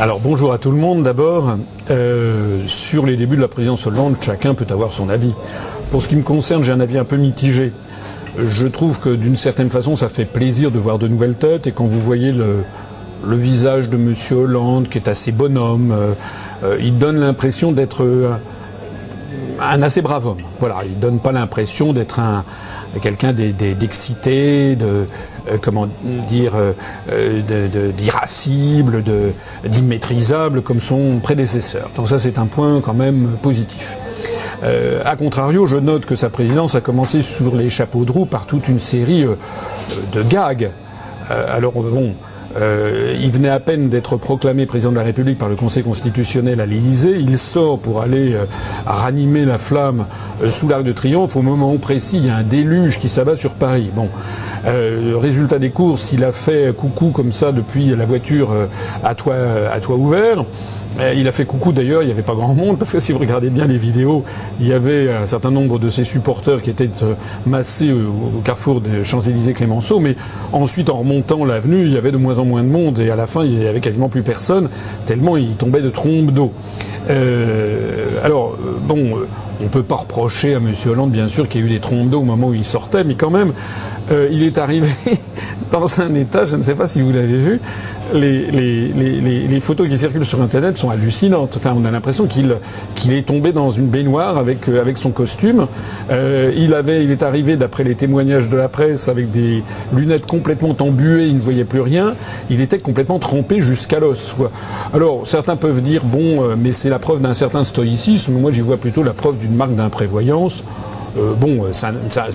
Alors bonjour à tout le monde d'abord. Euh, sur les débuts de la présidence Hollande, chacun peut avoir son avis. Pour ce qui me concerne, j'ai un avis un peu mitigé. Je trouve que d'une certaine façon, ça fait plaisir de voir de nouvelles têtes. Et quand vous voyez le, visage de M. Hollande, qui est assez bonhomme, euh, euh, il donne l'impression d'être un assez brave homme. Voilà, il donne pas l'impression d'être un quelqu'un d'excité, de comment dire, euh, d'irascible, d'immaîtrisable comme son prédécesseur. Donc ça, c'est un point quand même positif. Euh, a contrario, je note que sa présidence a commencé sur les chapeaux de roue par toute une série de gags. alors bon, euh, il venait à peine d'être proclamé président de la République par le Conseil constitutionnel à l'Élysée. Il sort pour aller euh, ranimer la flamme euh, sous l'Arc de Triomphe. Au moment précis, il y a un déluge qui s'abat sur Paris. Bon, résultat des courses, il a fait coucou comme ça depuis la voiture à toit ouvert. Euh, il a fait coucou d'ailleurs, il n'y avait pas grand monde, parce que si vous regardez bien les vidéos, il y avait un certain nombre de ses supporters qui étaient euh, massés au carrefour des Champs-Élysées-Clémenceau, mais ensuite en remontant l'avenue, il y avait de moins en moins de monde, et à la fin, il n'y avait quasiment plus personne, tellement il tombait de trombes d'eau. Euh, alors, bon, on ne peut pas reprocher à M. Hollande, bien sûr, qu'il y a eu des trombes d'eau au moment où il sortait, mais quand même, il est arrivé dans un état, je ne sais pas si vous l'avez vu, les, photos qui circulent sur Internet sont hallucinantes. Enfin, on a l'impression qu'il est tombé dans une baignoire avec, euh, son costume. Euh, il, avait, il est arrivé, d'après les témoignages de la presse, avec des lunettes complètement embuées, il ne voyait plus rien. Il était complètement trempé jusqu'à l'os. Alors, certains peuvent dire, bon, euh, mais c'est la preuve d'un certain stoïcisme. Moi, j'y vois plutôt la preuve d'une marque d'imprévoyance. Euh, bon, ça,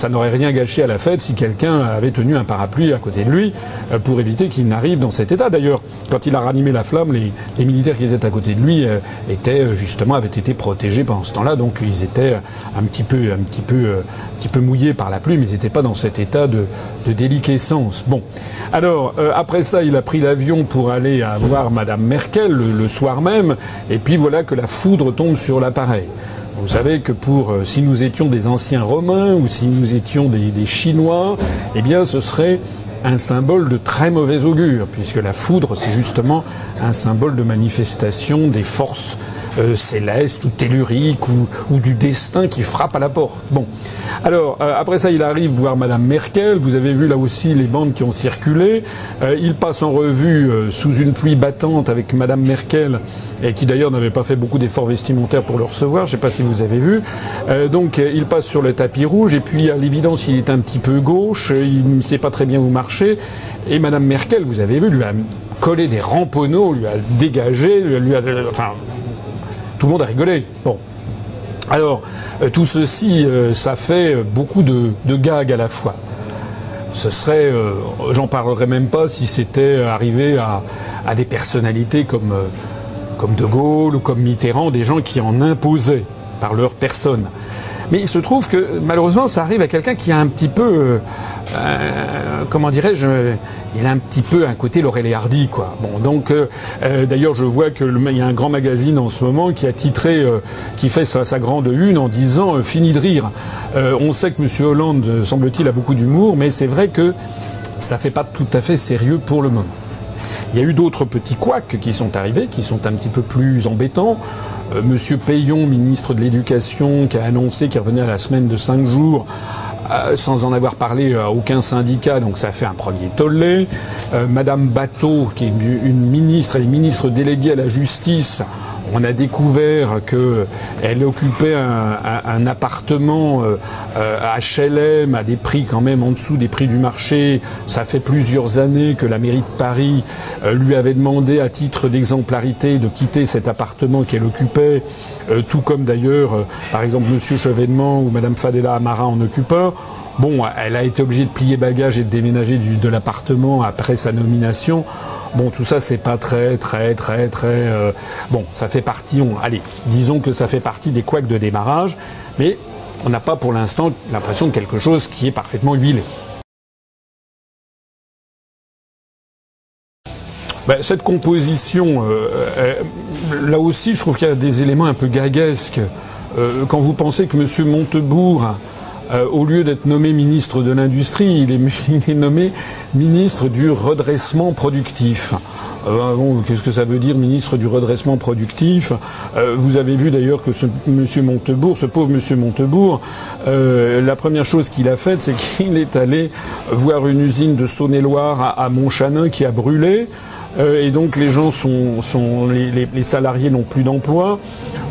n'aurait rien gâché à la fête si quelqu'un avait tenu un parapluie à côté de lui euh, pour éviter qu'il n'arrive dans cet état. D'ailleurs, quand il a ranimé la flamme, les, militaires qui étaient à côté de lui euh, étaient justement avaient été protégés pendant ce temps-là, donc ils étaient un petit peu, un petit peu, un petit peu mouillés par la pluie, mais ils n'étaient pas dans cet état de, déliquescence. Bon, alors après ça, il a pris l'avion pour aller voir Madame Merkel le soir même, et puis voilà que la foudre tombe sur l'appareil. Vous savez que pour euh, si nous étions des anciens Romains ou si nous étions des, des Chinois, eh bien ce serait un symbole de très mauvais augure, puisque la foudre, c'est justement un symbole de manifestation des forces euh, célestes ou telluriques ou, du destin qui frappe à la porte. Bon. Alors, euh, après ça, il arrive voir Madame Merkel. Vous avez vu là aussi les bandes qui ont circulé. Euh, il passe en revue sous une pluie battante avec Madame Merkel, et qui d'ailleurs n'avait pas fait beaucoup d'efforts vestimentaires pour le recevoir. Je ne sais pas si vous avez vu. donc, il passe sur le tapis rouge, et puis à l'évidence, il est un petit peu gauche. Il ne sait pas très bien où marcher et Madame Merkel, vous avez vu, lui a collé des ramponneaux, lui a dégagé, enfin, tout le monde a rigolé. Bon. Alors, euh, tout ceci, euh, ça fait beaucoup de, gags à la fois. Ce serait, euh, j'en parlerai même pas si c'était arrivé à, des personnalités comme, comme De Gaulle ou comme Mitterrand, des gens qui en imposaient par leur personne. Mais il se trouve que malheureusement, ça arrive à quelqu'un qui a un petit peu euh, comment dirais-je, il a un petit peu un côté Laurel et Hardy, quoi. Bon, donc euh, euh, d'ailleurs, je vois que il y a un grand magazine en ce moment qui a titré, qui fait sa, grande une en disant "Fini de rire". on sait que M. Hollande, semble-t-il, a beaucoup d'humour, mais c'est vrai que ça fait pas tout à fait sérieux pour le moment. Il y a eu d'autres petits couacs qui sont arrivés, qui sont un petit peu plus embêtants. Monsieur Payon, ministre de l'Éducation, qui a annoncé qu'il revenait à la semaine de cinq jours euh, sans en avoir parlé à aucun syndicat, donc ça fait un premier tollé. Euh, Madame Bateau, qui est une ministre, est ministre déléguée à la justice, on a découvert qu'elle occupait un, appartement HLM euh, à des prix quand même en dessous des prix du marché. Ça fait plusieurs années que la mairie de Paris lui avait demandé à titre d'exemplarité de quitter cet appartement qu'elle occupait, tout comme d'ailleurs, par exemple, Monsieur Chevènement ou Madame Fadela Amara en occupant. Bon, elle a été obligée de plier bagages et de déménager de l'appartement après sa nomination. Bon, tout ça, c'est pas très, très, très, très. Euh, bon, ça fait partie. On, allez, disons que ça fait partie des couacs de démarrage, mais on n'a pas pour l'instant l'impression de quelque chose qui est parfaitement huilé. Ben, cette composition, euh, euh, là aussi, je trouve qu'il y a des éléments un peu gaguesques. quand vous pensez que M. Montebourg au lieu d'être nommé ministre de l'Industrie, il est, nommé ministre du redressement productif. Euh, qu'est-ce que ça veut dire, ministre du redressement productif? Euh, Vous avez vu d'ailleurs que ce monsieur Montebourg, ce pauvre monsieur Montebourg, euh, la première chose qu'il a faite, c'est qu'il est allé voir une usine de Saône-et-Loire à Montchanin qui a brûlé. Et donc les gens sont, les, salariés n'ont plus d'emploi.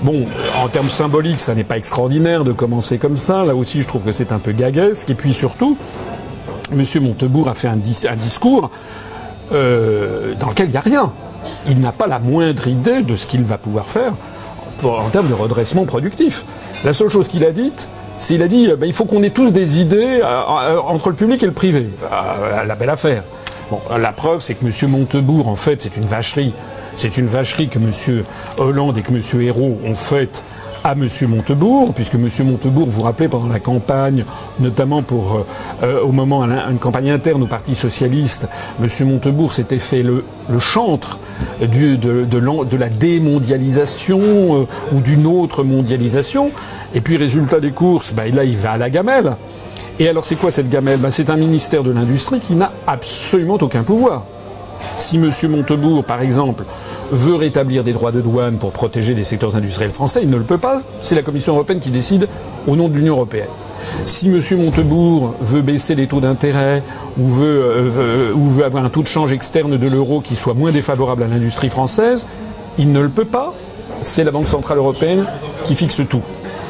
Bon, en termes symboliques, ça n'est pas extraordinaire de commencer comme ça. Là aussi, je trouve que c'est un peu gaguesque. Et puis surtout, Monsieur Montebourg a fait un, discours euh, dans lequel il n'y a rien. Il n'a pas la moindre idée de ce qu'il va pouvoir faire en termes de redressement productif. La seule chose qu'il a dite, c'est qu'il a dit ben, il faut qu'on ait tous des idées euh, euh, entre le public et le privé. la belle affaire. La preuve, c'est que M. Montebourg, en fait, c'est une vacherie. C'est une vacherie que M. Hollande et que M. Hérault ont faite à M. Montebourg, puisque M. Montebourg, vous vous rappelez, pendant la campagne, notamment pour euh, euh, au moment une campagne interne au Parti socialiste, M. Montebourg s'était fait le, chantre de, la démondialisation euh, ou d'une autre mondialisation. Et puis résultat des courses, bah, là il va à la gamelle. Et alors c'est quoi cette gamelle? Bah, C'est un ministère de l'industrie qui n'a absolument aucun pouvoir. Si M. Montebourg, par exemple, veut rétablir des droits de douane pour protéger des secteurs industriels français, il ne le peut pas. C'est la Commission européenne qui décide au nom de l'Union européenne. Si M. Montebourg veut baisser les taux d'intérêt euh, ou veut avoir un taux de change externe de l'euro qui soit moins défavorable à l'industrie française, il ne le peut pas. C'est la Banque centrale européenne qui fixe tout.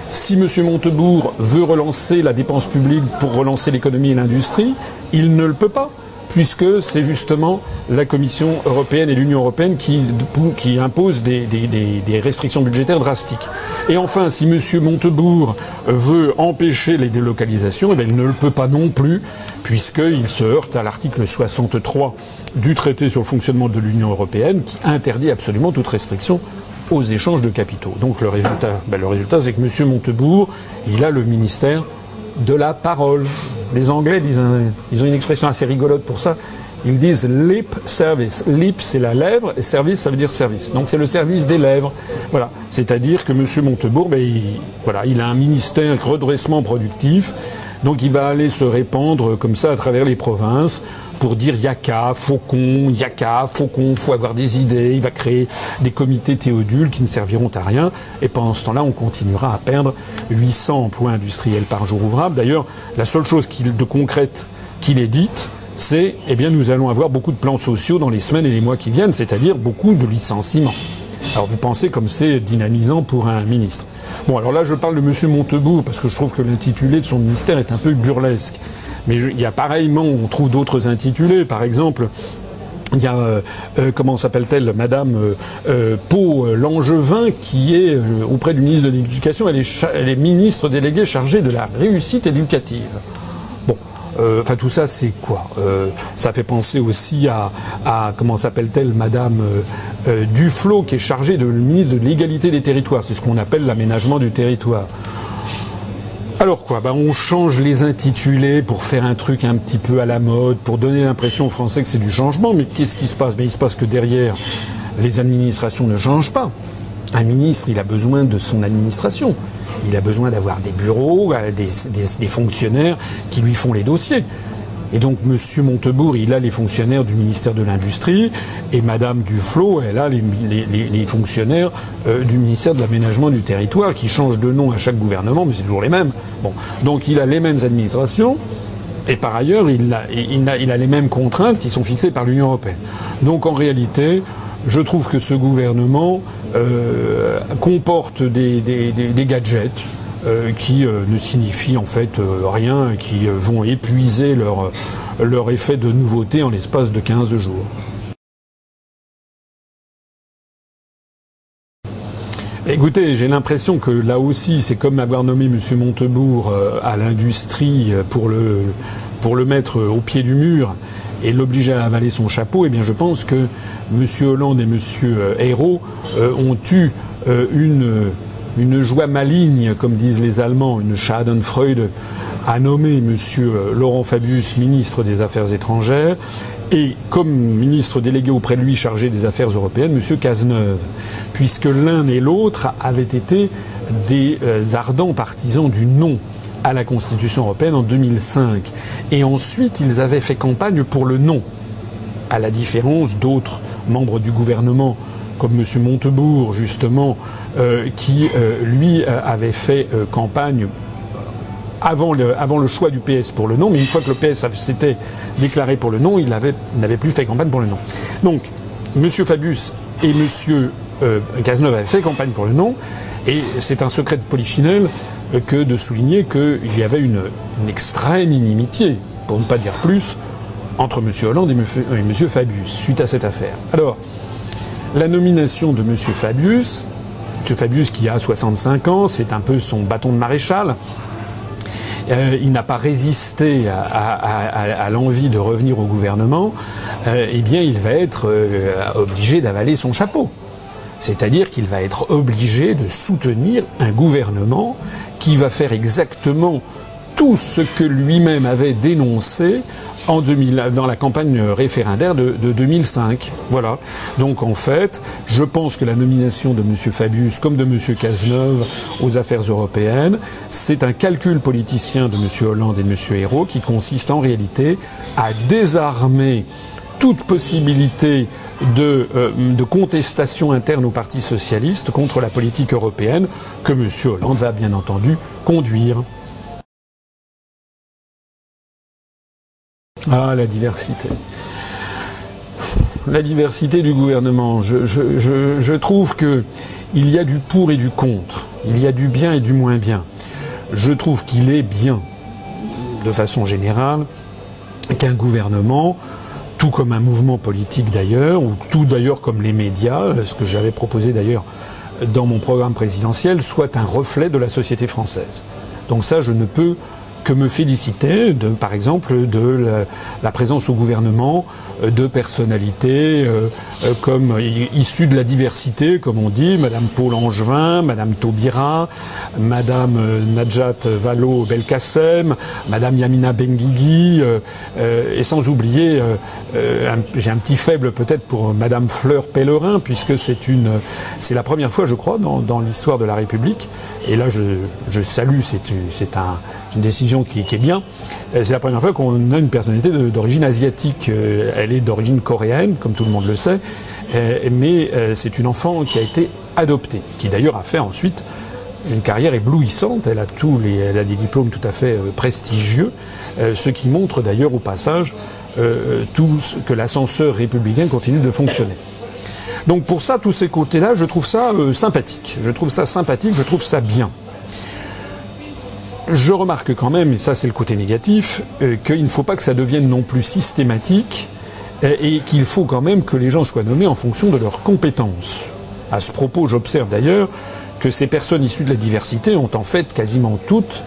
Si M. Montebourg veut relancer la dépense publique pour relancer l'économie et l'industrie, il ne le peut pas puisque c'est justement la Commission européenne et l'Union européenne qui, qui imposent des, restrictions budgétaires drastiques. Et enfin, si M. Montebourg veut empêcher les délocalisations, eh il ne le peut pas non plus, puisqu'il se heurte à l'article 63 du traité sur le fonctionnement de l'Union européenne, qui interdit absolument toute restriction aux échanges de capitaux. Donc le résultat, ben, le résultat c'est que M. Montebourg, il a le ministère de la parole. Les Anglais disent ils ont une expression assez rigolote pour ça. Ils disent lip service. Lip, c'est la lèvre, et service, ça veut dire service. Donc c'est le service des lèvres. Voilà. C'est-à-dire que M. Montebourg, ben, il, voilà, il a un ministère redressement productif. Donc il va aller se répandre comme ça à travers les provinces pour dire yaka, faucon, yaka, faucon, faut avoir des idées. Il va créer des comités théodules qui ne serviront à rien. Et pendant ce temps-là, on continuera à perdre 800 emplois industriels par jour ouvrable. D'ailleurs, la seule chose de concrète qu'il ait dite, c'est eh bien nous allons avoir beaucoup de plans sociaux dans les semaines et les mois qui viennent, c'est-à-dire beaucoup de licenciements. Alors vous pensez comme c'est dynamisant pour un ministre. Bon, alors là je parle de M. Montebourg parce que je trouve que l'intitulé de son ministère est un peu burlesque. Mais il y a pareillement, on trouve d'autres intitulés. Par exemple, il y a, euh, euh, comment s'appelle-t-elle, Madame euh, euh Pau Langevin, qui est auprès du ministre de l'Éducation, elle est, elle est ministre déléguée chargée de la réussite éducative. Euh, enfin, tout ça, c'est quoi Ça fait penser aussi à, comment s'appelle-t-elle, Madame Duflot, qui est chargée de ministre de l'égalité des territoires. C'est ce qu'on appelle l'aménagement du territoire. Alors quoi ben On change les intitulés pour faire un truc un petit peu à la mode, pour donner l'impression aux Français que c'est du changement. Mais qu'est-ce qui se passe? Il se passe que derrière, les administrations ne changent pas. Un ministre, il a besoin de son administration. Il a besoin d'avoir des bureaux, euh, des, fonctionnaires qui lui font les dossiers. Et donc, M. Montebourg, il a les fonctionnaires du ministère de l'Industrie, et Mme Duflot, elle a les, fonctionnaires euh, du ministère de l'Aménagement du Territoire, qui changent de nom à chaque gouvernement, mais c'est toujours les mêmes. Donc, il a les mêmes administrations, et par ailleurs, il a, les mêmes contraintes qui sont fixées par l'Union européenne. Donc, en réalité, je trouve que ce gouvernement euh, comporte des, gadgets qui euh, ne signifient en fait rien, qui vont épuiser leur, leur effet de nouveauté en l'espace de 15 jours. Écoutez, j'ai l'impression que là aussi, c'est comme avoir nommé M. Montebourg à l'industrie pour le, pour le mettre au pied du mur et l'obliger à avaler son chapeau, eh bien je pense que M. Hollande et M. Hérault euh, ont eu euh, une, une joie maligne, comme disent les Allemands, une Schadenfreude, à nommer M. Euh, Laurent Fabius ministre des Affaires étrangères et comme ministre délégué auprès de lui chargé des affaires européennes, M. Cazeneuve, puisque l'un et l'autre avaient été des ardents partisans du non à la Constitution européenne en 2005. Et ensuite, ils avaient fait campagne pour le non, à la différence d'autres membres du gouvernement, comme M. Montebourg, justement, euh, qui, euh, lui, euh, avait fait campagne avant le, choix du PS pour le non, mais une fois que le PS s'était déclaré pour le non, il n'avait plus fait campagne pour le non. Donc, M. Fabius et M. Cazeneuve avaient fait campagne pour le non, et c'est un secret de Polichinelle que de souligner qu'il y avait une, extrême inimitié, pour ne pas dire plus, entre M. Hollande et M. Fabius suite à cette affaire. Alors, la nomination de M. Fabius, M. Fabius qui a 65 ans, c'est un peu son bâton de maréchal. Euh, il n'a pas résisté à, l'envie de revenir au gouvernement. Euh, eh bien, il va être euh, obligé d'avaler son chapeau. C'est-à-dire qu'il va être obligé de soutenir un gouvernement qui va faire exactement tout ce que lui-même avait dénoncé en 2000, dans la campagne référendaire de, 2005. Voilà. Donc en fait, je pense que la nomination de M. Fabius comme de M. Cazeneuve aux affaires européennes, c'est un calcul politicien de M. Hollande et de M. Hérault qui consiste en réalité à désarmer toute possibilité de, euh, de, contestation interne au Parti socialiste contre la politique européenne que M. Hollande va bien entendu conduire. Ah, la diversité. La diversité du gouvernement. Je, je, trouve que il y a du pour et du contre. Il y a du bien et du moins bien. Je trouve qu'il est bien, de façon générale, qu'un gouvernement tout comme un mouvement politique d'ailleurs, ou tout d'ailleurs comme les médias, ce que j'avais proposé d'ailleurs dans mon programme présidentiel, soit un reflet de la société française. Donc ça, je ne peux que me féliciter, de, par exemple, de la, présence au gouvernement euh, de personnalités euh, euh, comme issues de la diversité, comme on dit, Madame Paul Angevin, Madame Taubira, Madame Najat Vallaud Belkacem, Madame Yamina Benguigui, et sans oublier, j'ai un petit faible peut-être pour Madame Fleur Pellerin, puisque c'est une, c'est la première fois, je crois, dans, dans l'histoire de la République, et là je, je salue, c'est un, une décision qui, est bien. Euh, c'est la première fois qu'on a une personnalité d'origine asiatique. Euh, elle est d'origine coréenne, comme tout le monde le sait, euh, mais c'est une enfant qui a été adoptée, qui d'ailleurs a fait ensuite une carrière éblouissante. Elle a elle a des diplômes tout à fait prestigieux, ce qui montre d'ailleurs au passage tout que l'ascenseur républicain continue de fonctionner. Donc pour ça, tous ces côtés-là, je trouve ça sympathique. Je trouve ça sympathique, je trouve ça bien. Je remarque quand même, et ça c'est le côté négatif, euh, qu'il ne faut pas que ça devienne non plus systématique euh, et qu'il faut quand même que les gens soient nommés en fonction de leurs compétences. À ce propos, j'observe d'ailleurs que ces personnes issues de la diversité ont en fait quasiment toutes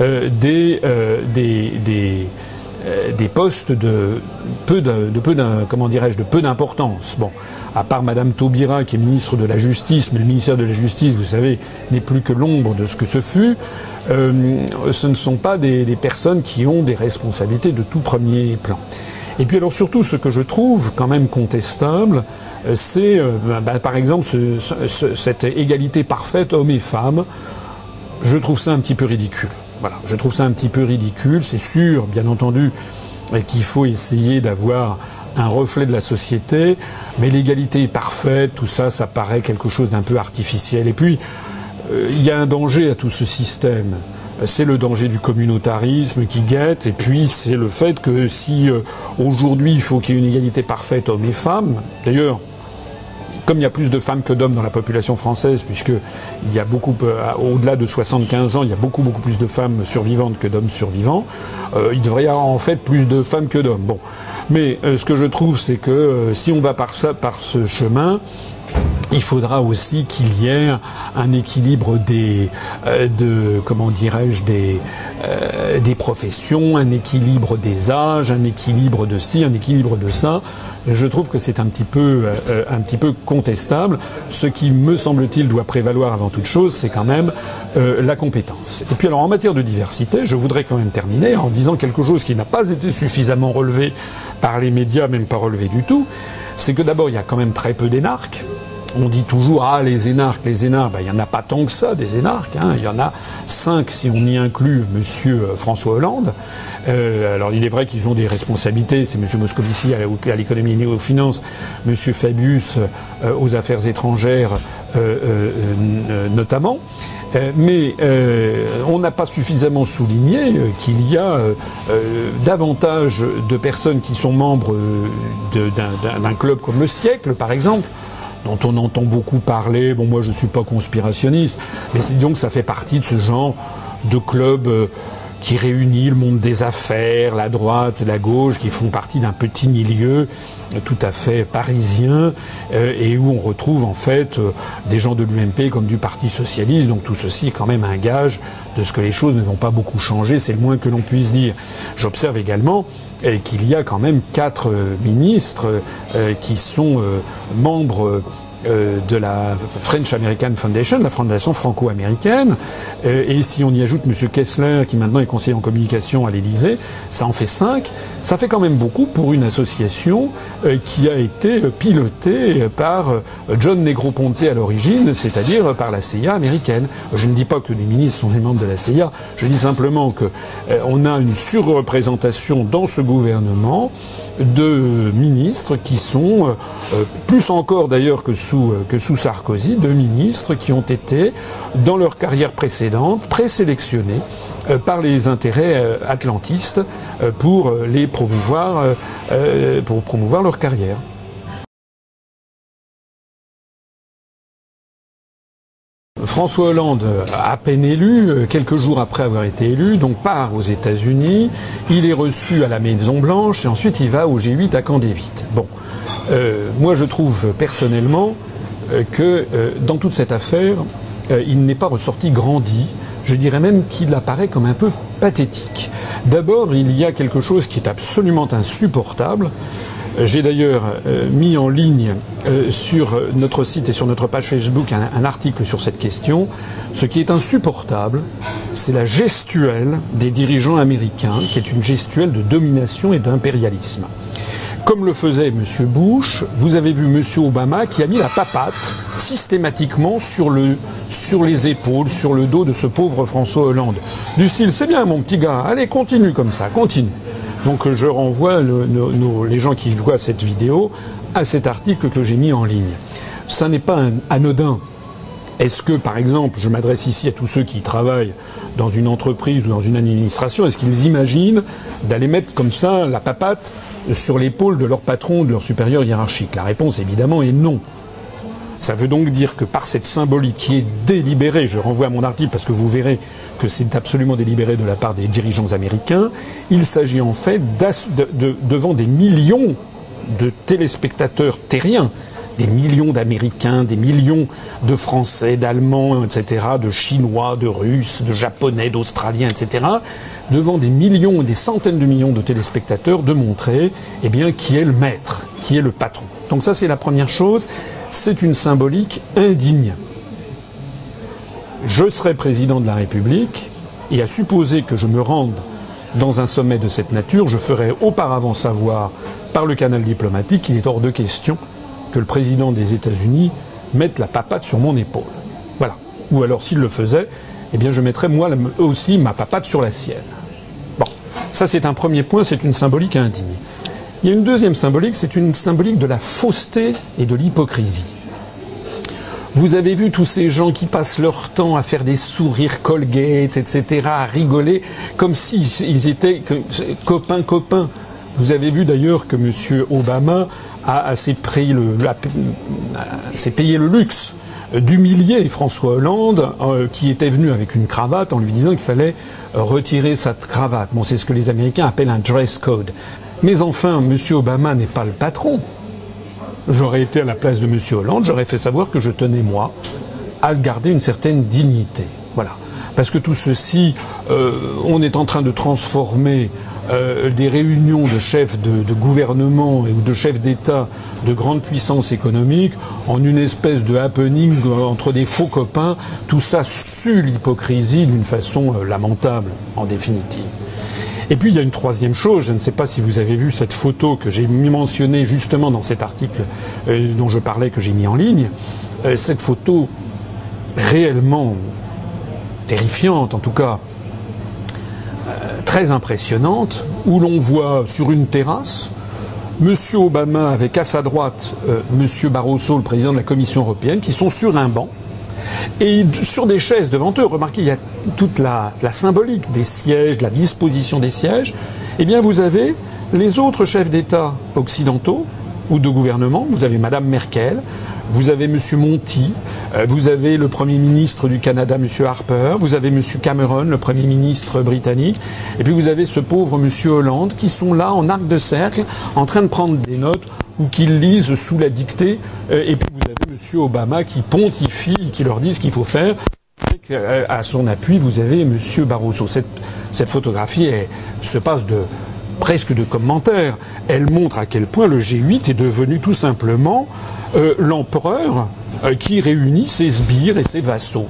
euh, des, des, des, postes de peu de, de peu comment dirais-je de peu d'importance. Bon, à part Madame Taubira qui est ministre de la Justice, mais le ministère de la Justice, vous savez, n'est plus que l'ombre de ce que ce fut. Euh, ce ne sont pas des, personnes qui ont des responsabilités de tout premier plan. Et puis alors surtout, ce que je trouve quand même contestable, euh, c'est euh, bah, par exemple cette égalité parfaite hommes et femmes. Je trouve ça un petit peu ridicule. Voilà, je trouve ça un petit peu ridicule. C'est sûr, bien entendu, qu'il faut essayer d'avoir un reflet de la société, mais l'égalité est parfaite, tout ça, ça paraît quelque chose d'un peu artificiel. Et puis, euh, il y a un danger à tout ce système. C'est le danger du communautarisme qui guette, et puis c'est le fait que si euh, aujourd'hui il faut qu'il y ait une égalité parfaite hommes et femmes, d'ailleurs, comme il y a plus de femmes que d'hommes dans la population française, puisque il y a beaucoup, euh, au-delà de 75 ans, il y a beaucoup beaucoup plus de femmes survivantes que d'hommes survivants, il devrait y avoir en fait plus de femmes que d'hommes. Bon, mais ce que je trouve, c'est que si on va par ça, par ce chemin, il faudra aussi qu'il y ait un équilibre des, euh, de, comment dirais-je, des, euh, des professions, un équilibre des âges, un équilibre de ci, un équilibre de ça. Je trouve que c'est un petit peu, euh, un petit peu contestable. Ce qui me semble-t-il doit prévaloir avant toute chose, c'est quand même la compétence. Et puis alors en matière de diversité, je voudrais quand même terminer en disant quelque chose qui n'a pas été suffisamment relevé par les médias, même pas relevé du tout. C'est que d'abord il y a quand même très peu d'énarques on dit toujours ah les énarques, les énarques, ben, il n'y en a pas tant que ça des énarques. Hein. Il y en a cinq si on y inclut Monsieur euh, François Hollande. Euh, alors il est vrai qu'ils ont des responsabilités. C'est Monsieur Moscovici à l'économie et aux finances, Monsieur Fabius euh, aux affaires étrangères notamment. mais on n'a pas suffisamment souligné qu'il y a davantage de personnes qui sont membres d'un club comme le siècle, par exemple, dont on entend beaucoup parler. Bon, moi, je ne suis pas conspirationniste, mais c'est donc ça fait partie de ce genre de club euh, qui réunit le monde des affaires, la droite, la gauche, qui font partie d'un petit milieu tout à fait parisien euh, et où on retrouve en fait euh, des gens de l'UMP comme du Parti socialiste. Donc tout ceci est quand même un gage de ce que les choses ne vont pas beaucoup changer, c'est le moins que l'on puisse dire. J'observe également qu'il y a quand même quatre ministres qui sont membres euh, de la French American Foundation, la fondation franco-américaine. Euh, et si on y ajoute M. Kessler, qui maintenant est conseiller en communication à l'Élysée, ça en fait cinq. Ça fait quand même beaucoup pour une association euh, qui a été pilotée par John Negroponte à l'origine, c'est-à-dire par la CIA américaine. Je ne dis pas que les ministres sont des membres de la CIA, je dis simplement que on a une surreprésentation dans ce gouvernement de ministres qui sont plus encore d'ailleurs que sous euh, que sous Sarkozy, deux ministres qui ont été, dans leur carrière précédente, présélectionnés euh, par les intérêts euh, atlantistes pour les promouvoir, pour promouvoir leur carrière. François Hollande, à peine élu, quelques jours après avoir été élu, donc part aux États-Unis. Il est reçu à la Maison Blanche et ensuite il va au G8 à Camp David. Bon, moi je trouve personnellement euh, que euh, dans toute cette affaire, euh, il n'est pas ressorti grandi. Je dirais même qu'il apparaît comme un peu pathétique. D'abord, il y a quelque chose qui est absolument insupportable. J'ai d'ailleurs mis en ligne sur notre site et sur notre page Facebook un, article sur cette question. Ce qui est insupportable, c'est la gestuelle des dirigeants américains, qui est une gestuelle de domination et d'impérialisme comme le faisait M. Bush, vous avez vu M. Obama qui a mis la papate systématiquement sur, sur les épaules, sur le dos de ce pauvre François Hollande. Du style, c'est bien mon petit gars, allez, continue comme ça, continue. Donc je renvoie les gens qui voient cette vidéo à cet article que j'ai mis en ligne. Ça n'est pas un anodin. Est-ce que, par exemple, je m'adresse ici à tous ceux qui travaillent dans une entreprise ou dans une administration, est-ce qu'ils imaginent d'aller mettre comme ça la papate sur l'épaule de leur patron, de leur supérieur hiérarchique? La réponse évidemment est non. Ça veut donc dire que par cette symbolique qui est délibérée, je renvoie à mon article parce que vous verrez que c'est absolument délibéré de la part des dirigeants américains, il s'agit en fait devant des millions de téléspectateurs terriens, des millions d'Américains, des millions de Français, d'Allemands, etc., de Chinois, de Russes, de Japonais, d'Australiens, etc., devant des millions et des centaines de millions de téléspectateurs, de montrer eh bien, qui est le maître, qui est le patron. Donc ça, c'est la première chose. C'est une symbolique indigne. Je serai président de la République, et à supposer que je me rende dans un sommet de cette nature, je ferai auparavant savoir par le canal diplomatique qu'il est hors de question que le président des États-Unis mette la papate sur mon épaule. Voilà. Ou alors s'il le faisait, eh bien je mettrais moi aussi ma papate sur la sienne. Bon, ça c'est un premier point, c'est une symbolique indigne. Il y a une deuxième symbolique, c'est une symbolique de la fausseté et de l'hypocrisie. Vous avez vu tous ces gens qui passent leur temps à faire des sourires Colgate, etc., à rigoler, comme s'ils étaient copains copains. Vous avez vu d'ailleurs que M. Obama a, payé le luxe d'humilier François Hollande, euh, qui était venu avec une cravate en lui disant qu'il fallait retirer sa cravate. Bon, c'est ce que les Américains appellent un dress code. Mais enfin, M. Obama n'est pas le patron. J'aurais été à la place de M. Hollande, j'aurais fait savoir que je tenais, moi, à garder une certaine dignité. Voilà. Parce que tout ceci, euh, on est en train de transformer euh, des réunions de chefs de, gouvernement ou de chefs d'État de grandes puissances économiques en une espèce de happening entre des faux copains, tout ça sue l'hypocrisie d'une façon euh, lamentable, en définitive. Et puis il y a une troisième chose, je ne sais pas si vous avez vu cette photo que j'ai mentionnée justement dans cet article euh, dont je parlais, que j'ai mis en ligne. cette photo réellement terrifiante, en tout cas très impressionnante, où l'on voit sur une terrasse Monsieur Obama avec à sa droite euh, Monsieur Barroso, le président de la Commission européenne, qui sont sur un banc. Et sur des chaises devant eux, remarquez, il y a toute la, symbolique des sièges, de la disposition des sièges. Eh bien, vous avez les autres chefs d'État occidentaux ou de gouvernement. Vous avez Madame Merkel, vous avez M. Monti, euh, vous avez le Premier ministre du Canada, M. Harper, vous avez M. Cameron, le Premier ministre britannique, et puis vous avez ce pauvre M. Hollande qui sont là en arc de cercle en train de prendre des notes ou qui lisent sous la dictée, euh, et puis vous avez M. Obama qui pontifie, qui leur dit ce qu'il faut faire. Euh, à son appui, vous avez M. Barroso. Cette, photographie se passe de presque de commentaires. Elle montre à quel point le G8 est devenu tout simplement euh, l'empereur euh, qui réunit ses sbires et ses vassaux.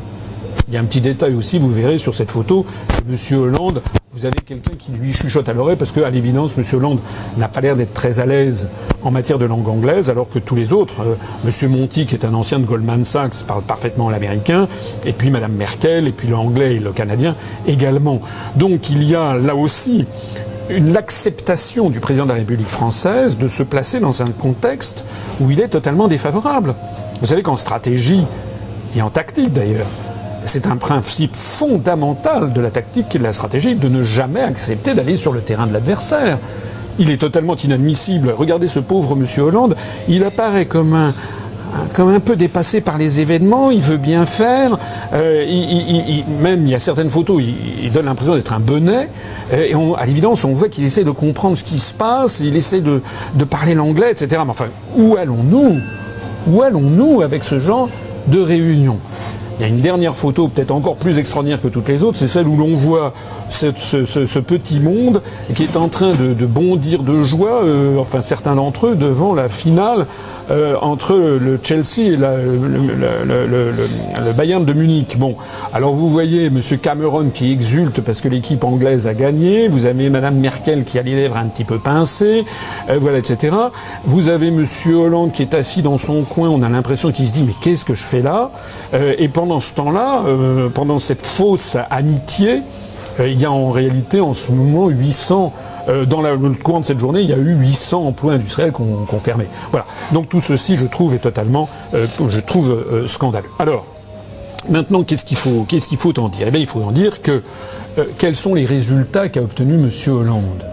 Il y a un petit détail aussi, vous verrez sur cette photo, M. Hollande, vous avez quelqu'un qui lui chuchote à l'oreille parce qu'à l'évidence, M. Hollande n'a pas l'air d'être très à l'aise en matière de langue anglaise, alors que tous les autres, euh, M. Monti, qui est un ancien de Goldman Sachs, parle parfaitement l'américain, et puis Mme Merkel, et puis l'anglais et le canadien également. Donc il y a là aussi l'acceptation du président de la République française de se placer dans un contexte où il est totalement défavorable. Vous savez qu'en stratégie, et en tactique d'ailleurs, c'est un principe fondamental de la tactique et de la stratégie de ne jamais accepter d'aller sur le terrain de l'adversaire. Il est totalement inadmissible. Regardez ce pauvre monsieur Hollande, il apparaît comme un, peu dépassé par les événements, il veut bien faire. Euh, même il y a certaines photos, il, donne l'impression d'être un bonnet. Euh, et à l'évidence, on voit qu'il essaie de comprendre ce qui se passe, il essaie de, de parler l'anglais, etc. Mais enfin, où allons-nous? Où allons-nous avec ce genre de réunion? Il y a une dernière photo, peut-être encore plus extraordinaire que toutes les autres, c'est celle où l'on voit ce, petit monde qui est en train de, bondir de joie, euh, enfin certains d'entre eux, devant la finale euh, entre le Chelsea et le, Bayern de Munich. Bon, alors vous voyez Monsieur Cameron qui exulte parce que l'équipe anglaise a gagné. Vous avez Madame Merkel qui a les lèvres un petit peu pincées, euh, voilà, etc. Vous avez Monsieur Hollande qui est assis dans son coin. On a l'impression qu'il se dit mais qu'est-ce que je fais là? Ce temps-là, euh, pendant cette fausse amitié, il y a en réalité en ce moment 800 euh, dans le courant de cette journée, il y a eu 800 emplois industriels qu'on qu fermé. Voilà. Donc tout ceci, je trouve, est totalement, euh, je trouve, euh, scandaleux. Alors, maintenant, qu'est-ce qu'il faut, faut en dire? Eh bien, il faut en dire que quels sont les résultats qu'a obtenu M. Hollande?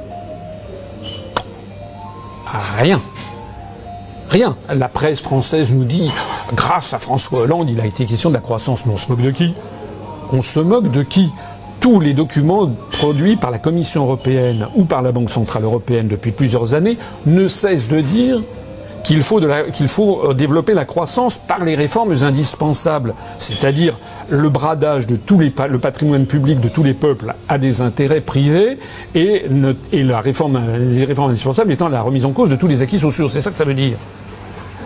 Ah, Rien. Rien. La presse française nous dit, grâce à François Hollande, il a été question de la croissance. Mais on se moque de qui? On se moque de qui? Tous les documents produits par la Commission européenne ou par la Banque centrale européenne depuis plusieurs années ne cessent de dire qu'il faut, faut euh, développer la croissance par les réformes indispensables, c'est-à-dire le bradage de tous les, le patrimoine public de tous les peuples à des intérêts privés et, et la réforme, les réformes indispensables étant la remise en cause de tous les acquis sociaux. C'est ça que ça veut dire.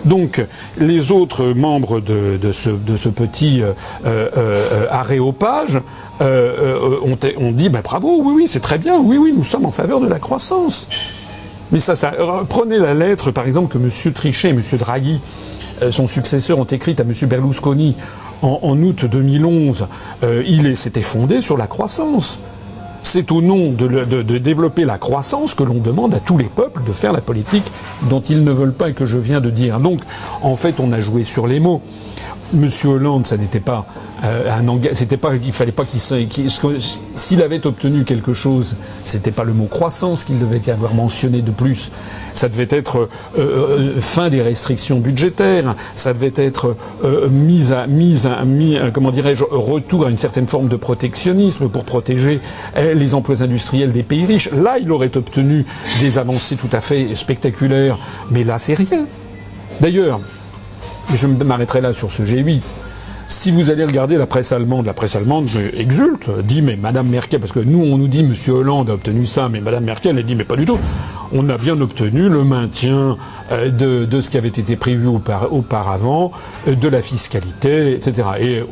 Donc les autres membres de, de, ce, de ce, petit euh, euh, euh aréopage euh, euh, ont, ont, dit ben, bravo, oui, oui, c'est très bien, oui, oui, nous sommes en faveur de la croissance. Mais ça, ça prenez la lettre, par exemple, que M. Trichet et M. Draghi, son successeur, ont écrite à M. Berlusconi en, août 2011. il s'était fondé sur la croissance. C'est au nom de, développer la croissance que l'on demande à tous les peuples de faire la politique dont ils ne veulent pas et que je viens de dire. Donc, en fait, on a joué sur les mots. Monsieur Hollande, ça n'était pas euh, un engagement. C'était pas, il fallait pas qu'il, s'il avait obtenu quelque chose, c'était pas le mot croissance qu'il devait y avoir mentionné de plus. Ça devait être euh, euh, fin des restrictions budgétaires. Ça devait être mise à mise à comment dirais-je retour à une certaine forme de protectionnisme pour protéger les emplois industriels des pays riches. Là, il aurait obtenu des avancées tout à fait spectaculaires, mais là, c'est rien. D'ailleurs, je m'arrêterai là sur ce G8. Si vous allez regarder la presse allemande, la presse allemande exulte, dit mais Madame Merkel, parce que nous on nous dit Monsieur Hollande a obtenu ça, mais Madame Merkel elle dit mais pas du tout. On a bien obtenu le maintien euh, de, de ce qui avait été prévu auparavant, euh, de la fiscalité, etc. Et euh,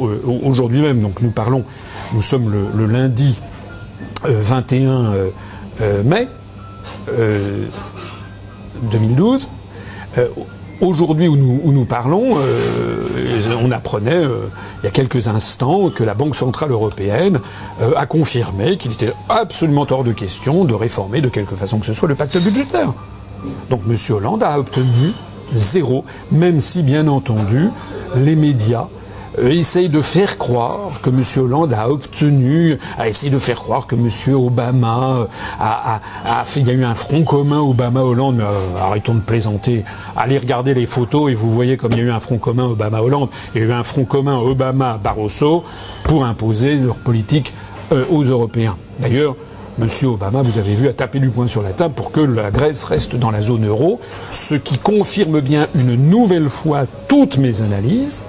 aujourd'hui même, donc nous parlons, nous sommes le, le lundi 21 mai 2012. Aujourd'hui où nous, où nous parlons, euh, on apprenait il y a quelques instants que la Banque centrale européenne a confirmé qu'il était absolument hors de question de réformer de quelque façon que ce soit le pacte budgétaire. Donc M. Hollande a obtenu zéro, même si bien entendu les médias euh, essaye de faire croire que M. Hollande a obtenu, a essayé de faire croire que M. Obama euh, a, a, fait, il y a eu un front commun Obama-Hollande, mais euh, arrêtons de plaisanter, allez regarder les photos et vous voyez comme il y a eu un front commun Obama-Hollande, il y a eu un front commun Obama-Barroso pour imposer leur politique aux Européens. D'ailleurs, Monsieur Obama, vous avez vu, a tapé du poing sur la table pour que la Grèce reste dans la zone euro, ce qui confirme bien une nouvelle fois toutes mes analyses,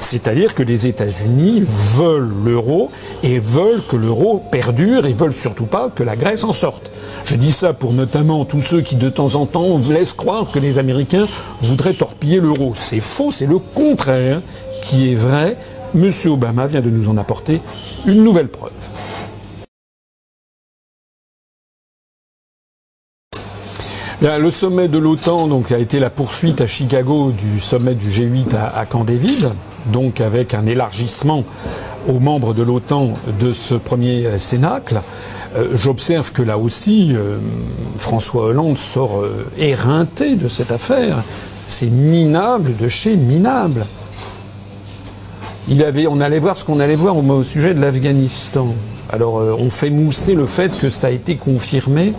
c'est-à-dire que les États-Unis veulent l'euro et veulent que l'euro perdure et veulent surtout pas que la Grèce en sorte. Je dis ça pour notamment tous ceux qui de temps en temps laissent croire que les Américains voudraient torpiller l'euro. C'est faux, c'est le contraire qui est vrai. Monsieur Obama vient de nous en apporter une nouvelle preuve. Le sommet de l'OTAN donc a été la poursuite à Chicago du sommet du G8 à, à Camp David donc avec un élargissement aux membres de l'OTAN de ce premier euh, cénacle. Euh, j'observe que là aussi, euh, François Hollande sort éreinté de cette affaire. C'est minable de chez minable. Il avait, on allait voir ce qu'on allait voir au, sujet de l'Afghanistan. Alors, on fait mousser le fait que ça a été confirmé,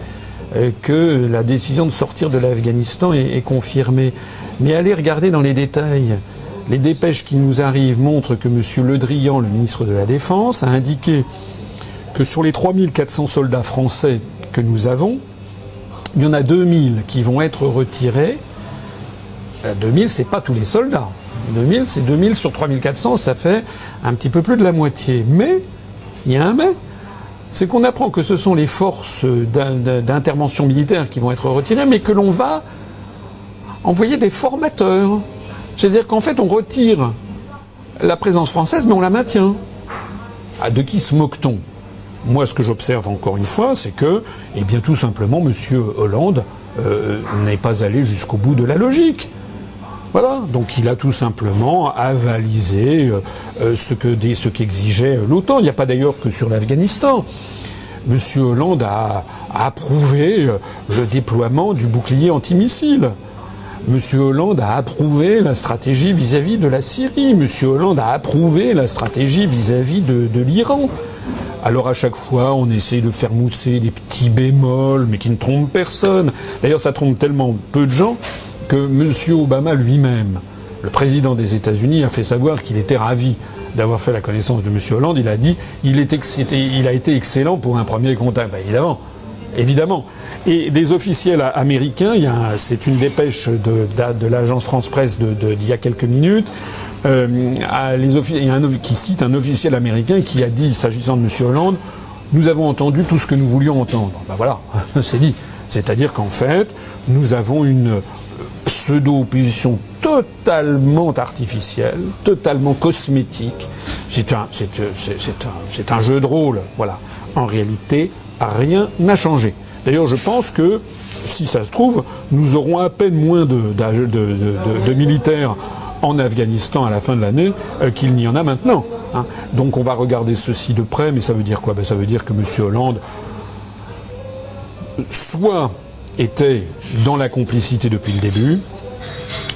que la décision de sortir de l'Afghanistan est, est confirmée. Mais allez regarder dans les détails. Les dépêches qui nous arrivent montrent que M. Le Drian, le ministre de la Défense, a indiqué que sur les 3400 soldats français que nous avons, il y en a 2000 qui vont être retirés. 2000, euh, c'est pas tous les soldats. 2000, c'est 2000 sur 3400, ça fait un petit peu plus de la moitié. Mais, il y a un mais, c'est qu'on apprend que ce sont les forces d'intervention militaire qui vont être retirées, mais que l'on va envoyer des formateurs. C'est-à-dire qu'en fait, on retire la présence française, mais on la maintient. Ah, de qui se moque-t-on? Moi, ce que j'observe encore une fois, c'est que, eh bien, tout simplement, M. Hollande euh, n'est pas allé jusqu'au bout de la logique. Voilà, donc il a tout simplement avalisé euh, euh, ce que ce qu'exigeait l'OTAN. Il n'y a pas d'ailleurs que sur l'Afghanistan. M. Hollande a approuvé le déploiement du bouclier antimissile. M. Hollande a approuvé la stratégie vis-à-vis de la Syrie. M. Hollande a approuvé la stratégie vis-à-vis de, l'Iran. Alors à chaque fois, on essaye de faire mousser des petits bémols, mais qui ne trompent personne. D'ailleurs, ça trompe tellement peu de gens que M. Obama lui-même, le président des États-Unis, a fait savoir qu'il était ravi d'avoir fait la connaissance de M. Hollande. Il a dit il, a été excellent pour un premier contact. Ben, évidemment, évidemment. Et des officiels américains, c'est une dépêche de, l'agence France-Presse d'il y a quelques minutes, euh, un, qui cite un officiel américain qui a dit, s'agissant de M. Hollande, nous avons entendu tout ce que nous voulions entendre. Ben voilà, c'est dit. C'est-à-dire qu'en fait, nous avons une pseudo-opposition totalement artificielle, totalement cosmétique. C'est un, c'est, un, c'est un jeu de rôle. Voilà. En réalité, rien n'a changé. D'ailleurs, je pense que, si ça se trouve, nous aurons à peine moins de, militaires en Afghanistan à la fin de l'année euh, qu'il n'y en a maintenant. Hein. Donc on va regarder ceci de près, mais ça veut dire quoi? Ben, Ça veut dire que M. Hollande, soit était dans la complicité depuis le début,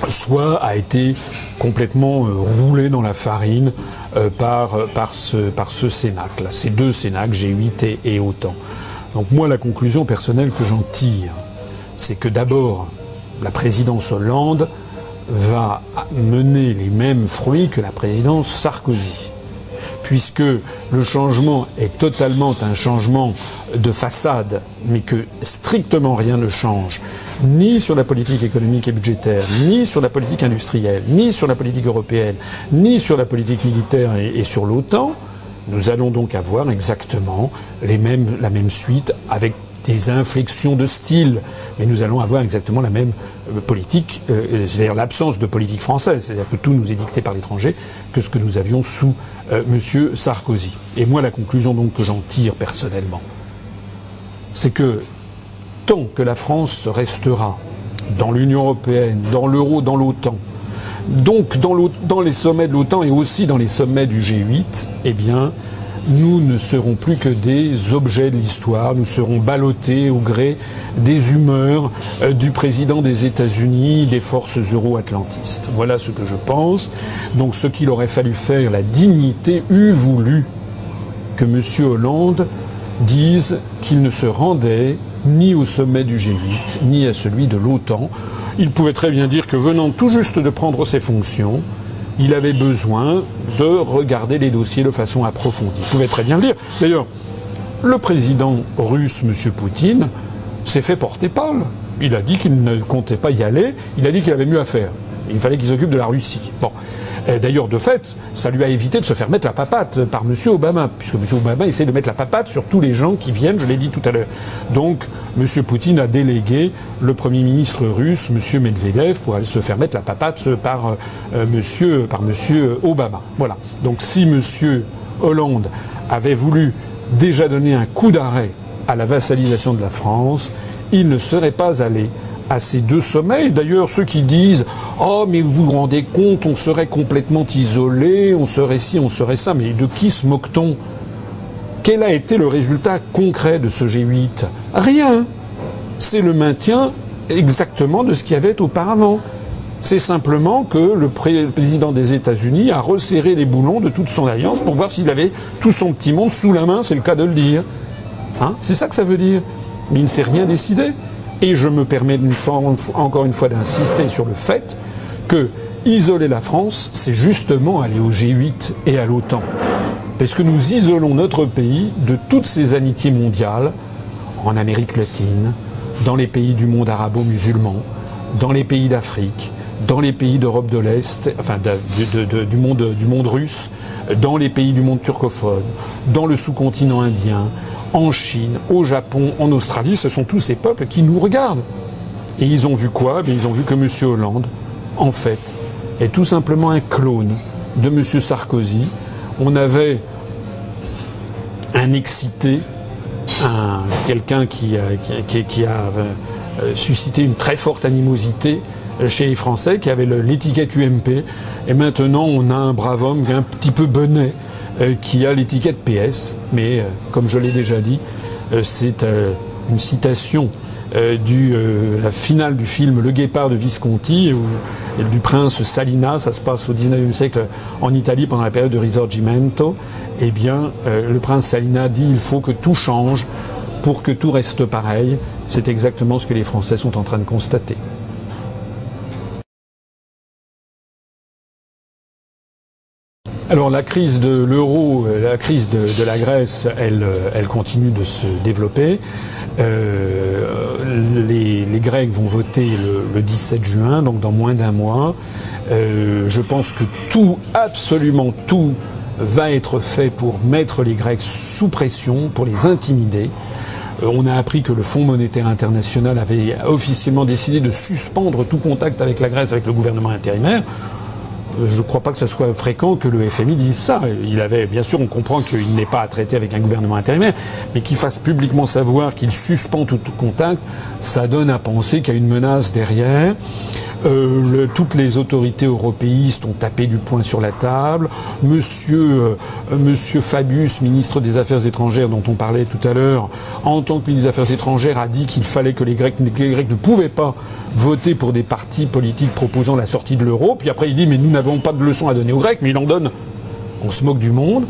soit a été complètement euh, roulé dans la farine euh, par, par, ce, par Cénacle, ces deux Cénacles, G8 et, et. Donc moi, la conclusion personnelle que j'en tire, c'est que d'abord, la présidence Hollande va mener les mêmes fruits que la présidence Sarkozy puisque le changement est totalement un changement de façade, mais que strictement rien ne change, ni sur la politique économique et budgétaire, ni sur la politique industrielle, ni sur la politique européenne, ni sur la politique militaire et, sur l'OTAN, nous allons donc avoir exactement la même suite avec des inflexions de style, mais nous allons avoir exactement la même euh, politique, euh, c'est-à-dire l'absence de politique française, c'est-à-dire que tout nous est dicté par l'étranger, que ce que nous avions sous euh, M. Sarkozy. Et moi, la conclusion donc que j'en tire personnellement, c'est que tant que la France restera dans l'Union européenne, dans l'euro, dans l'OTAN, Donc dans, dans les sommets de l'OTAN et aussi dans les sommets du G8, eh bien, nous ne serons plus que des objets de l'histoire, nous serons ballottés au gré des humeurs euh, du président des États-Unis, des forces euro-atlantistes. Voilà ce que je pense. Donc ce qu'il aurait fallu faire, la dignité eût voulu que M. Hollande dise qu'il ne se rendait ni au sommet du G8, ni à celui de l'OTAN. Il pouvait très bien dire que venant tout juste de prendre ses fonctions, il avait besoin de regarder les dossiers de façon approfondie. Il pouvait très bien le dire. D'ailleurs, le président russe, M. Poutine, s'est fait porter pâle. Il a dit qu'il ne comptait pas y aller. Il a dit qu'il avait mieux à faire. Il fallait qu'il s'occupe de la Russie. Bon. D'ailleurs, de fait, ça lui a évité de se faire mettre la papate par M. Obama, puisque M. Obama essaie de mettre la papate sur tous les gens qui viennent, je l'ai dit tout à l'heure. Donc, M. Poutine a délégué le Premier ministre russe, M. Medvedev, pour aller se faire mettre la papate par, euh, M. Obama. Voilà. Donc, si M. Hollande avait voulu déjà donner un coup d'arrêt à la vassalisation de la France, il ne serait pas allé à ces deux sommets. D'ailleurs, ceux qui disent Oh, mais vous vous rendez compte, on serait complètement isolé, on serait ci, on serait ça, mais de qui se moque-t-on? Quel a été le résultat concret de ce G8 Rien. C'est le maintien exactement de ce qu'il y avait auparavant. C'est simplement que le président des États-Unis a resserré les boulons de toute son alliance pour voir s'il avait tout son petit monde sous la main, c'est le cas de le dire. Hein? C'est ça que ça veut dire. Mais il ne s'est rien décidé. Et je me permets encore une fois d'insister sur le fait que isoler la France, c'est justement aller au G8 et à l'OTAN. Parce que nous isolons notre pays de toutes ces amitiés mondiales, en Amérique latine, dans les pays du monde arabo-musulman, dans les pays d'Afrique, dans les pays d'Europe de l'Est, enfin du, monde, du monde russe, dans les pays du monde turcophone, dans le sous-continent indien, en Chine, au Japon, en Australie, ce sont tous ces peuples qui nous regardent. Et ils ont vu quoi? Eh Ils ont vu que M. Hollande, en fait, est tout simplement un clone de M. Sarkozy. On avait un excité, un, quelqu'un qui, a, euh, suscité une très forte animosité chez les Français, qui avait l'étiquette UMP. Et maintenant, on a un brave homme un petit peu bonnet qui a l'étiquette PS, mais euh, comme je l'ai déjà dit, euh, c'est une citation du la finale du film Le Guépard de Visconti ou du prince Salina, ça se passe au XIXe siècle en Italie pendant la période de Risorgimento. Eh bien, le prince Salina dit il faut que tout change pour que tout reste pareil. C'est exactement ce que les Français sont en train de constater. Alors la crise de l'euro, euh, la crise de, la Grèce, elle, euh, elle, continue de se développer. Euh, les, Grecs vont voter le, 17 juin, donc dans moins d'un mois. je pense que tout, absolument tout, va être fait pour mettre les Grecs sous pression, pour les intimider. On a appris que le Fonds monétaire international avait officiellement décidé de suspendre tout contact avec la Grèce, avec le gouvernement intérimaire je ne crois pas que ce soit fréquent que le FMI dise ça. Il avait, bien sûr, on comprend qu'il n'est pas à traiter avec un gouvernement intérimaire, mais qu'il fasse publiquement savoir qu'il suspend tout, contact, ça donne à penser qu'il y a une menace derrière. Euh, toutes les autorités européistes ont tapé du poing sur la table. Monsieur, euh, Monsieur Fabius, ministre des Affaires étrangères, dont on parlait tout à l'heure, en tant que ministre des Affaires étrangères, a dit qu'il fallait que les Grecs, les Grecs ne pouvaient pas voter pour des partis politiques proposant la sortie de l'euro. Puis après, il dit mais nous n'avons pas de leçons à donner aux Grecs, mais il en donne. On se moque du monde.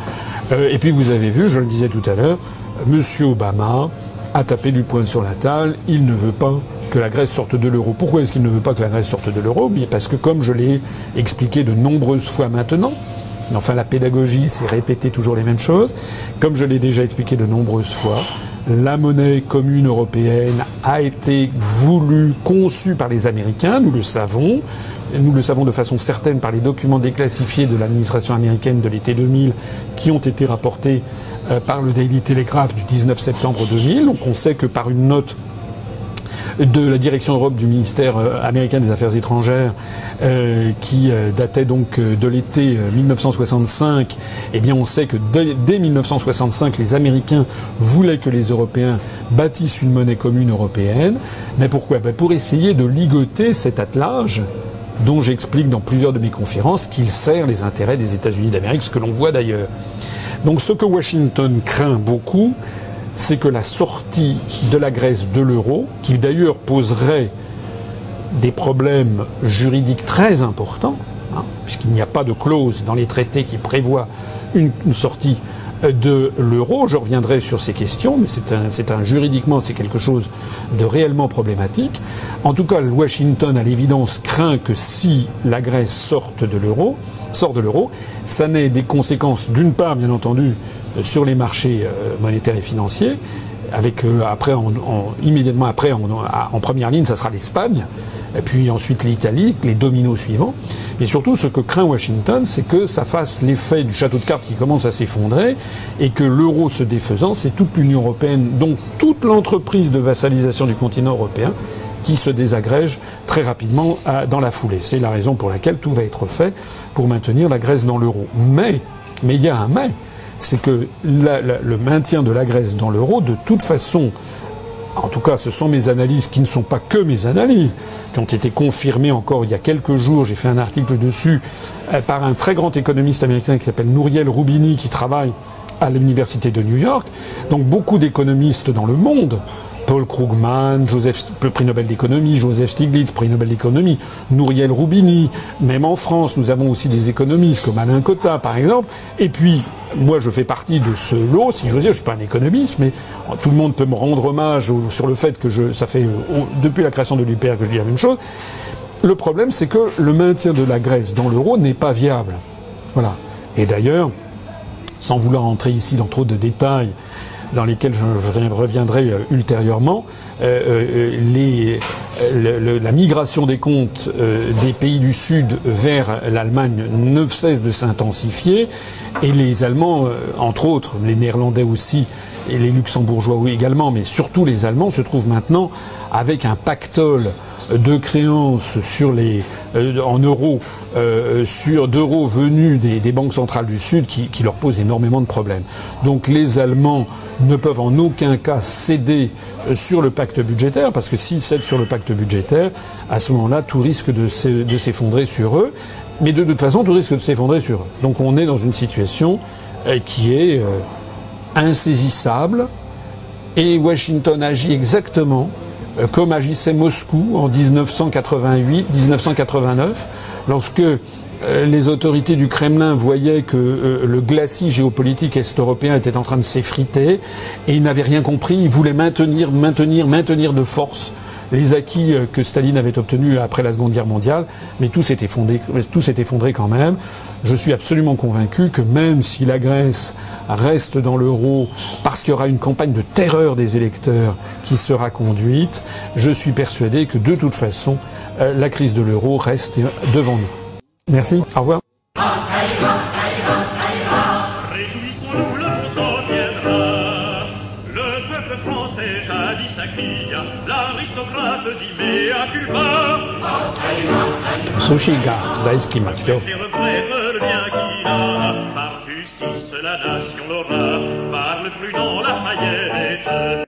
Euh, et puis vous avez vu, je le disais tout à l'heure, Monsieur Obama a tapé du poing sur la table. Il ne veut pas que la Grèce sorte de l'euro. Pourquoi est-ce qu'il ne veut pas que la Grèce sorte de l'euro? Parce que comme je l'ai expliqué de nombreuses fois maintenant, enfin la pédagogie, c'est répéter toujours les mêmes choses, comme je l'ai déjà expliqué de nombreuses fois, la monnaie commune européenne a été voulue, conçue par les Américains, nous le savons. Nous le savons de façon certaine par les documents déclassifiés de l'administration américaine de l'été 2000 qui ont été rapportés euh, par le Daily Telegraph du 19 septembre 2000. Donc on sait que par une note de la direction Europe du ministère euh, américain des Affaires étrangères, euh, qui datait donc de l'été 1965, eh bien on sait que dès, 1965, les Américains voulaient que les Européens bâtissent une monnaie commune européenne. Mais pourquoi? Ben Pour essayer de ligoter cet attelage dont j'explique dans plusieurs de mes conférences qu'il sert les intérêts des États-Unis d'Amérique, ce que l'on voit d'ailleurs. Donc ce que Washington craint beaucoup, c'est que la sortie de la Grèce de l'euro, qui d'ailleurs poserait des problèmes juridiques très importants, hein, puisqu'il n'y a pas de clause dans les traités qui prévoient une, une sortie de l'euro. Je reviendrai sur ces questions, mais c'est un, un juridiquement, c'est quelque chose de réellement problématique. En tout cas, Washington, à l'évidence, craint que si la Grèce sorte de l'euro, sort de l'euro, ça n'ait des conséquences, d'une part, bien entendu, sur les marchés euh, monétaires et financiers, avec euh, après, en, immédiatement après, en, en, première ligne, ça sera l'Espagne, et puis ensuite l'Italie, les dominos suivants. Mais surtout, ce que craint Washington, c'est que ça fasse l'effet du château de cartes qui commence à s'effondrer, et que l'euro se défaisant, c'est toute l'Union européenne, donc toute l'entreprise de vassalisation du continent européen, qui se désagrège très rapidement dans la foulée. C'est la raison pour laquelle tout va être fait pour maintenir la Grèce dans l'euro. Mais, mais il y a un mais c'est que le maintien de la Grèce dans l'euro, de toute façon, en tout cas, ce sont mes analyses qui ne sont pas que mes analyses, qui ont été confirmées encore il y a quelques jours. J'ai fait un article dessus euh, par un très grand économiste américain qui s'appelle Nouriel Roubini, qui travaille à l'université de New York. Donc beaucoup d'économistes dans le monde Paul Krugman, Joseph, prix Nobel d'économie, Joseph Stiglitz, prix Nobel d'économie, Nouriel Roubini. Même en France, nous avons aussi des économistes comme Alain Cotta, par exemple. Et puis, moi, je fais partie de ce lot, si j'ose dire. Je suis pas un économiste, mais tout le monde peut me rendre hommage sur le fait que je, ça fait depuis la création de l'UPR que je dis la même chose. Le problème, c'est que le maintien de la Grèce dans l'euro n'est pas viable. Voilà. Et d'ailleurs, sans vouloir entrer ici dans trop de détails, dans lesquels je reviendrai euh, ultérieurement, euh, euh, la migration des comptes des pays du Sud vers l'Allemagne ne cesse de s'intensifier et les Allemands, entre autres, les Néerlandais aussi, et les Luxembourgeois également, mais surtout les Allemands, se trouvent maintenant avec un pactole de créances euh, en euros euh, sur d'euros venus des, banques centrales du Sud qui, leur pose énormément de problèmes. Donc les Allemands ne peuvent en aucun cas céder euh, sur le pacte budgétaire parce que s'ils cèdent sur le pacte budgétaire, à ce moment-là, tout risque de s'effondrer sur eux. Mais de toute façon, tout risque de s'effondrer sur eux. Donc on est dans une situation qui est insaisissable et Washington agit exactement comme agissait Moscou en 1988-1989, lorsque euh, les autorités du Kremlin voyaient que euh, le glacis géopolitique est-européen était en train de s'effriter et ils n'avaient rien compris, ils voulaient maintenir, maintenir, maintenir de force les acquis que Staline avait obtenus après la Seconde Guerre mondiale, mais tout s'est effondré, effondré quand même. Je suis absolument convaincu que même si la Grèce reste dans l'euro parce qu'il y aura une campagne de terreur des électeurs qui sera conduite, je suis persuadé que de toute façon, euh, la crise de l'euro reste devant nous. Merci, au revoir. 寿司が大好きなんですよ